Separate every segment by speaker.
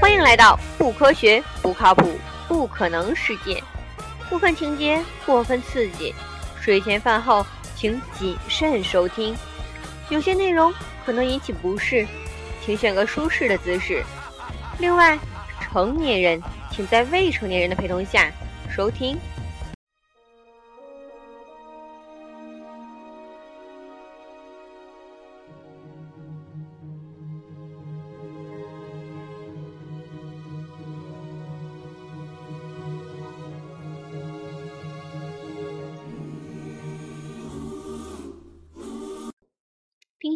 Speaker 1: 欢迎来到不科学、不靠谱、不可能世界。部分情节过分刺激，睡前饭后请谨慎收听。有些内容可能引起不适，请选个舒适的姿势。另外，成年人请在未成年人的陪同下收听。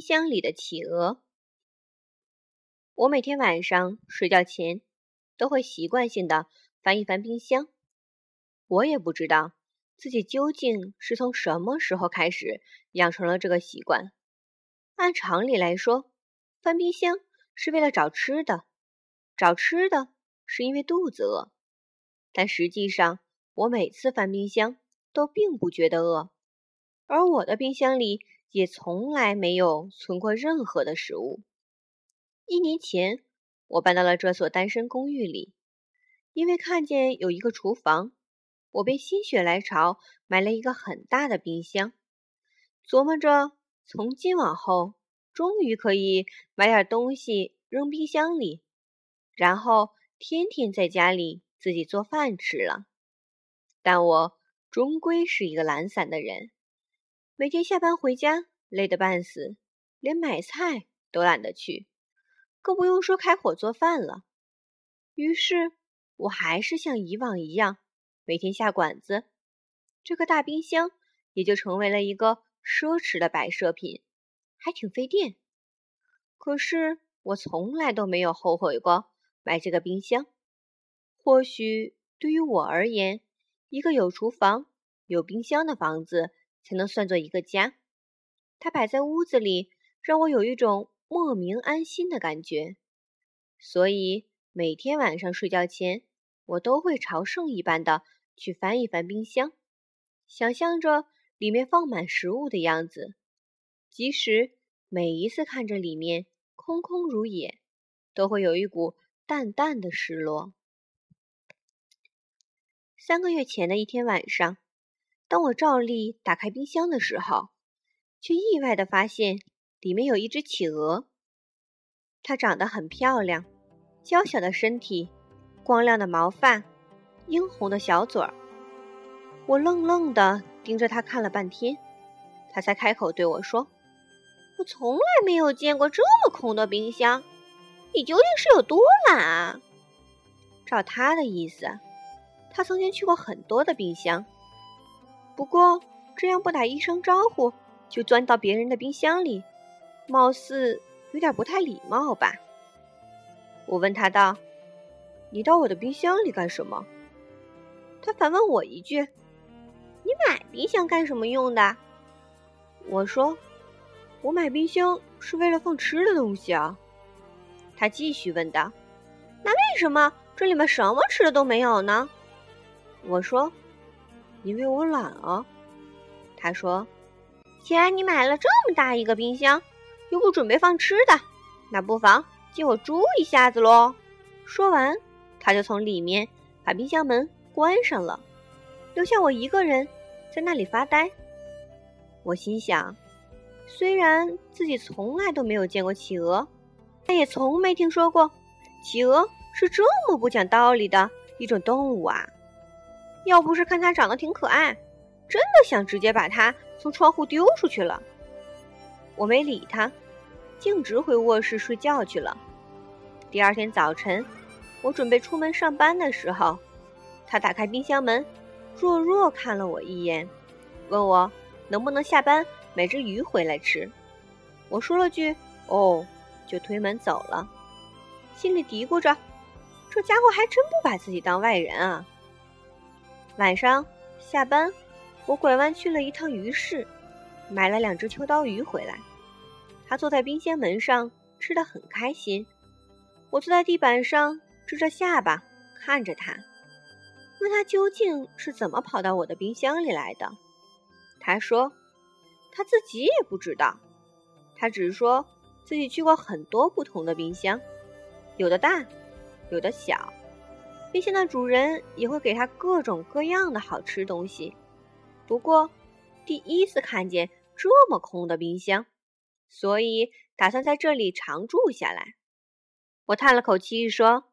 Speaker 1: 箱里的企鹅。我每天晚上睡觉前都会习惯性的翻一翻冰箱。我也不知道自己究竟是从什么时候开始养成了这个习惯。按常理来说，翻冰箱是为了找吃的，找吃的是因为肚子饿。但实际上，我每次翻冰箱都并不觉得饿，而我的冰箱里。也从来没有存过任何的食物。一年前，我搬到了这所单身公寓里，因为看见有一个厨房，我便心血来潮买了一个很大的冰箱，琢磨着从今往后终于可以买点东西扔冰箱里，然后天天在家里自己做饭吃了。但我终归是一个懒散的人。每天下班回家累得半死，连买菜都懒得去，更不用说开火做饭了。于是，我还是像以往一样每天下馆子，这个大冰箱也就成为了一个奢侈的摆设品，还挺费电。可是，我从来都没有后悔过买这个冰箱。或许对于我而言，一个有厨房、有冰箱的房子。才能算作一个家。它摆在屋子里，让我有一种莫名安心的感觉。所以每天晚上睡觉前，我都会朝圣一般的去翻一翻冰箱，想象着里面放满食物的样子。即使每一次看着里面空空如也，都会有一股淡淡的失落。三个月前的一天晚上。当我照例打开冰箱的时候，却意外的发现里面有一只企鹅。它长得很漂亮，娇小的身体，光亮的毛发，殷红的小嘴儿。我愣愣的盯着它看了半天，它才开口对我说：“我从来没有见过这么空的冰箱，你究竟是有多懒啊？”照他的意思，他曾经去过很多的冰箱。不过，这样不打一声招呼就钻到别人的冰箱里，貌似有点不太礼貌吧？我问他道：“你到我的冰箱里干什么？”他反问我一句：“你买冰箱干什么用的？”我说：“我买冰箱是为了放吃的东西啊。”他继续问道：“那为什么这里面什么吃的都没有呢？”我说。因为我懒啊，他说：“既然你买了这么大一个冰箱，又不准备放吃的，那不妨借我住一下子喽。”说完，他就从里面把冰箱门关上了，留下我一个人在那里发呆。我心想，虽然自己从来都没有见过企鹅，但也从没听说过企鹅是这么不讲道理的一种动物啊。要不是看它长得挺可爱，真的想直接把它从窗户丢出去了。我没理他，径直回卧室睡觉去了。第二天早晨，我准备出门上班的时候，他打开冰箱门，弱弱看了我一眼，问我能不能下班买只鱼回来吃。我说了句“哦”，就推门走了，心里嘀咕着：这家伙还真不把自己当外人啊。晚上下班，我拐弯去了一趟鱼市，买了两只秋刀鱼回来。他坐在冰箱门上吃的很开心，我坐在地板上支着下巴看着他。问他究竟是怎么跑到我的冰箱里来的。他说他自己也不知道，他只是说自己去过很多不同的冰箱，有的大，有的小。冰箱的主人也会给他各种各样的好吃东西。不过，第一次看见这么空的冰箱，所以打算在这里常住下来。我叹了口气说：“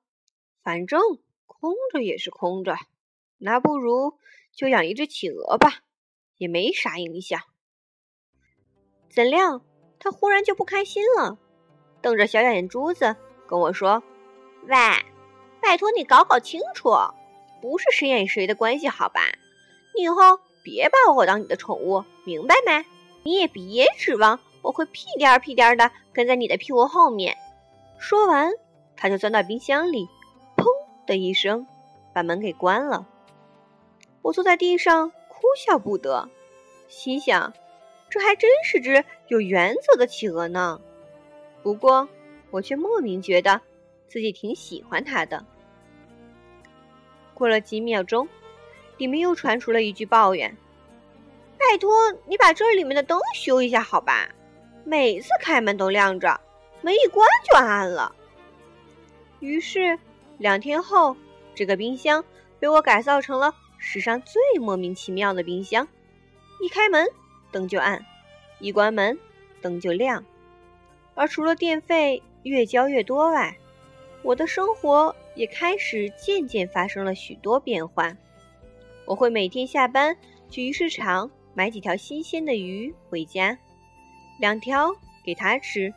Speaker 1: 反正空着也是空着，那不如就养一只企鹅吧，也没啥影响。”怎料他忽然就不开心了，瞪着小眼珠子跟我说：“喂！”拜托你搞搞清楚，不是谁演谁的关系，好吧？你以后别把我当你的宠物，明白没？你也别指望我会屁颠儿屁颠儿的跟在你的屁股后面。说完，他就钻到冰箱里，砰的一声把门给关了。我坐在地上哭笑不得，心想：这还真是只有原则的企鹅呢。不过，我却莫名觉得自己挺喜欢它的。过了几秒钟，里面又传出了一句抱怨：“拜托你把这里面的灯修一下，好吧？每次开门都亮着，门一关就暗了。”于是两天后，这个冰箱被我改造成了史上最莫名其妙的冰箱：一开门灯就暗，一关门灯就亮。而除了电费越交越多外，我的生活。也开始渐渐发生了许多变化。我会每天下班去鱼市场买几条新鲜的鱼回家，两条给他吃，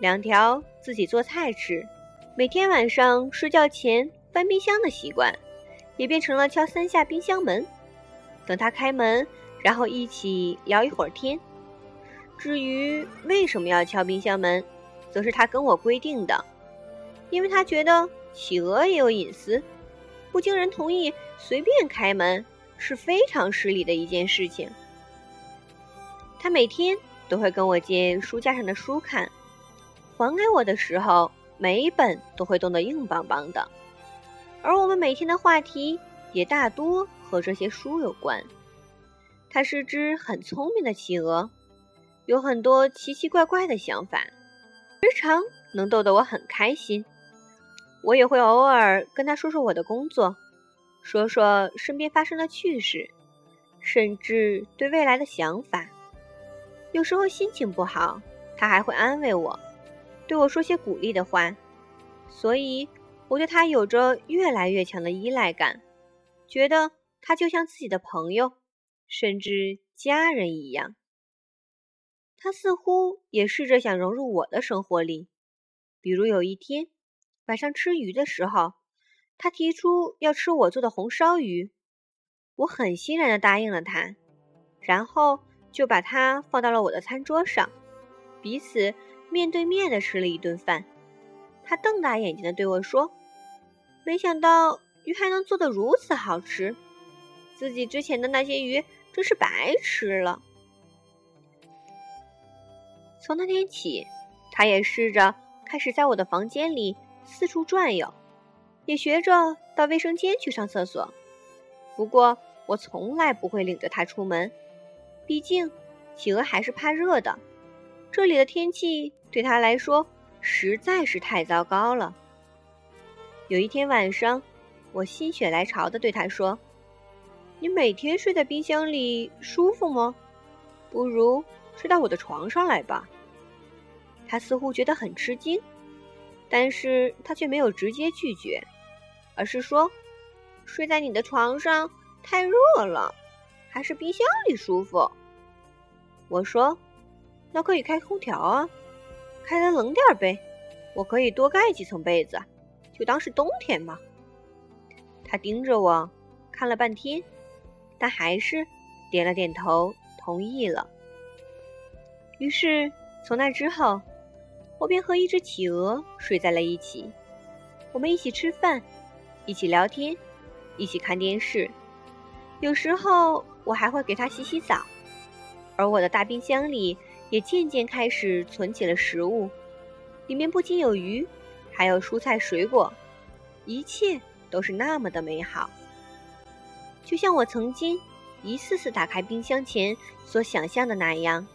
Speaker 1: 两条自己做菜吃。每天晚上睡觉前翻冰箱的习惯，也变成了敲三下冰箱门，等他开门，然后一起聊一会儿天。至于为什么要敲冰箱门，则是他跟我规定的，因为他觉得。企鹅也有隐私，不经人同意随便开门是非常失礼的一件事情。他每天都会跟我借书架上的书看，还给我的时候，每一本都会冻得硬邦邦的。而我们每天的话题也大多和这些书有关。它是只很聪明的企鹅，有很多奇奇怪怪的想法，时常能逗得我很开心。我也会偶尔跟他说说我的工作，说说身边发生的趣事，甚至对未来的想法。有时候心情不好，他还会安慰我，对我说些鼓励的话。所以，我对他有着越来越强的依赖感，觉得他就像自己的朋友，甚至家人一样。他似乎也试着想融入我的生活里，比如有一天。晚上吃鱼的时候，他提出要吃我做的红烧鱼，我很欣然的答应了他，然后就把它放到了我的餐桌上，彼此面对面的吃了一顿饭。他瞪大眼睛的对我说：“没想到鱼还能做得如此好吃，自己之前的那些鱼真是白吃了。”从那天起，他也试着开始在我的房间里。四处转悠，也学着到卫生间去上厕所。不过，我从来不会领着它出门，毕竟企鹅还是怕热的。这里的天气对它来说实在是太糟糕了。有一天晚上，我心血来潮地对它说：“你每天睡在冰箱里舒服吗？不如睡到我的床上来吧。”他似乎觉得很吃惊。但是他却没有直接拒绝，而是说：“睡在你的床上太热了，还是冰箱里舒服。”我说：“那可以开空调啊，开的冷点呗，我可以多盖几层被子，就当是冬天嘛。”他盯着我看了半天，但还是点了点头，同意了。于是从那之后。我便和一只企鹅睡在了一起，我们一起吃饭，一起聊天，一起看电视。有时候我还会给它洗洗澡，而我的大冰箱里也渐渐开始存起了食物，里面不仅有鱼，还有蔬菜水果，一切都是那么的美好。就像我曾经一次次打开冰箱前所想象的那样。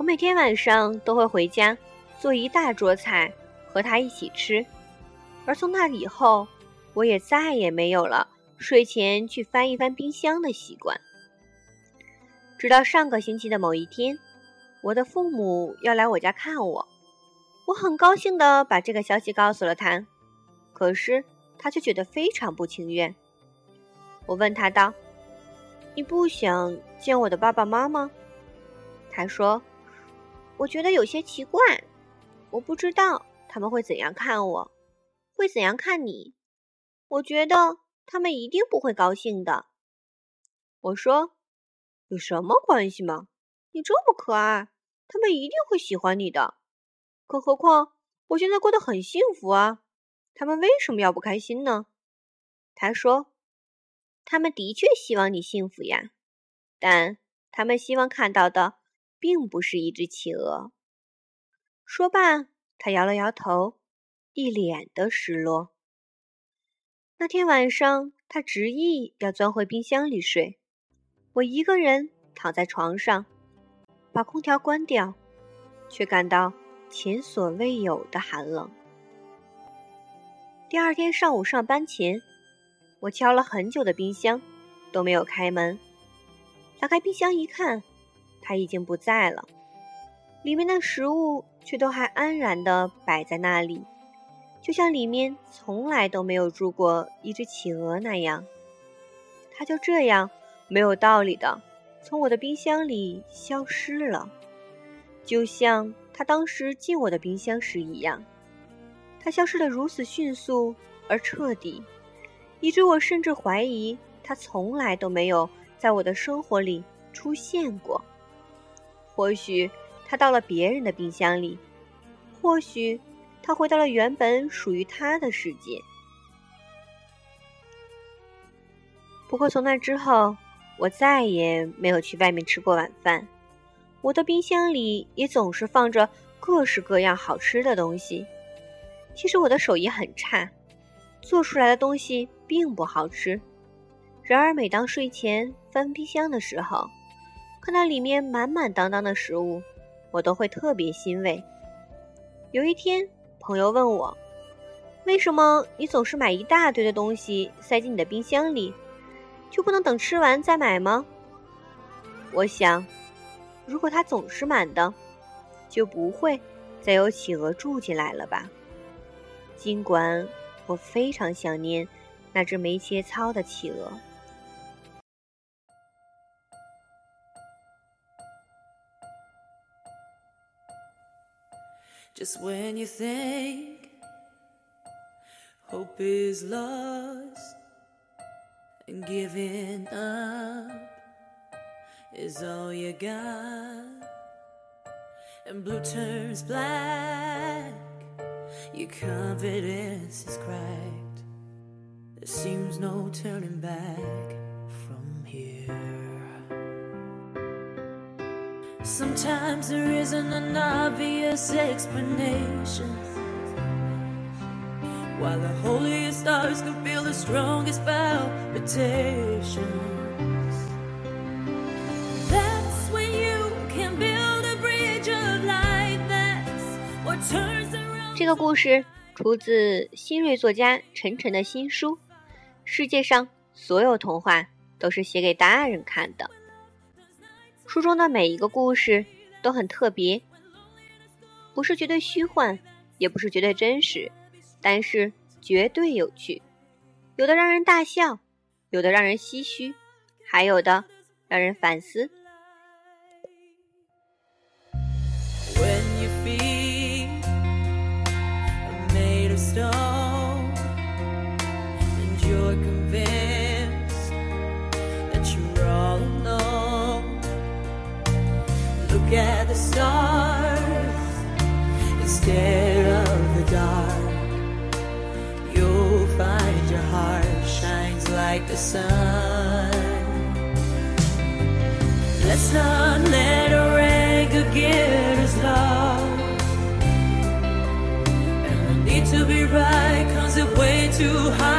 Speaker 1: 我每天晚上都会回家做一大桌菜和他一起吃，而从那以后，我也再也没有了睡前去翻一翻冰箱的习惯。直到上个星期的某一天，我的父母要来我家看我，我很高兴地把这个消息告诉了他，可是他却觉得非常不情愿。我问他道：“你不想见我的爸爸妈妈？”他说：“我觉得有些奇怪，我不知道他们会怎样看我，会怎样看你。我觉得他们一定不会高兴的。”我说。有什么关系吗？你这么可爱，他们一定会喜欢你的。更何况我现在过得很幸福啊，他们为什么要不开心呢？他说：“他们的确希望你幸福呀，但他们希望看到的并不是一只企鹅。”说罢，他摇了摇头，一脸的失落。那天晚上，他执意要钻回冰箱里睡。我一个人躺在床上，把空调关掉，却感到前所未有的寒冷。第二天上午上班前，我敲了很久的冰箱都没有开门。打开冰箱一看，他已经不在了，里面的食物却都还安然地摆在那里，就像里面从来都没有住过一只企鹅那样。它就这样。没有道理的，从我的冰箱里消失了，就像他当时进我的冰箱时一样。他消失的如此迅速而彻底，以致我甚至怀疑他从来都没有在我的生活里出现过。或许他到了别人的冰箱里，或许他回到了原本属于他的世界。不过从那之后。我再也没有去外面吃过晚饭，我的冰箱里也总是放着各式各样好吃的东西。其实我的手艺很差，做出来的东西并不好吃。然而每当睡前翻冰箱的时候，看到里面满满当当的食物，我都会特别欣慰。有一天，朋友问我：“为什么你总是买一大堆的东西塞进你的冰箱里？”就不能等吃完再买吗？我想，如果它总是满的，就不会再有企鹅住进来了吧。尽管我非常想念那只没切操的企鹅。And giving up is all you got. And blue turns black, your confidence is cracked. There seems no turning back from here. Sometimes there isn't an obvious explanation while the holiest stars can feel the strongest palpitations. That's when you can build a bridge of light. That's what turns around. 这个故事出自新锐作家陈晨的新书《世界上所有童话都是写给大人看的》。书中的每一个故事都很特别，不是绝对虚幻，也不是绝对真实。但是绝对有趣，有的让人大笑，有的让人唏嘘，还有的让人反思。
Speaker 2: look at the stars instead of the dark. You'll find your heart shines
Speaker 1: like the sun. Let's not let a anger get us lost. And the need to be right cause it's way too high.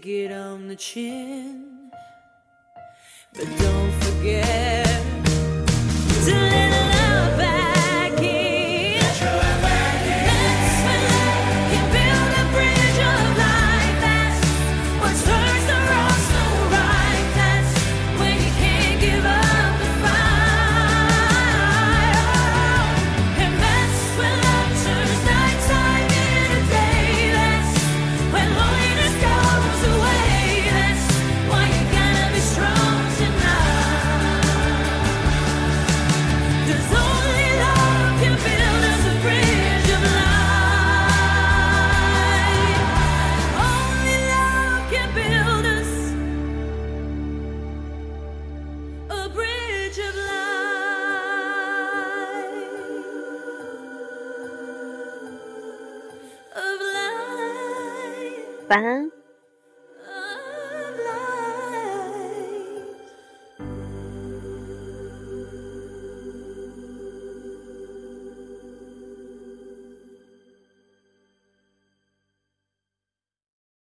Speaker 2: take it on the chin. But don't forget.
Speaker 1: 晚安。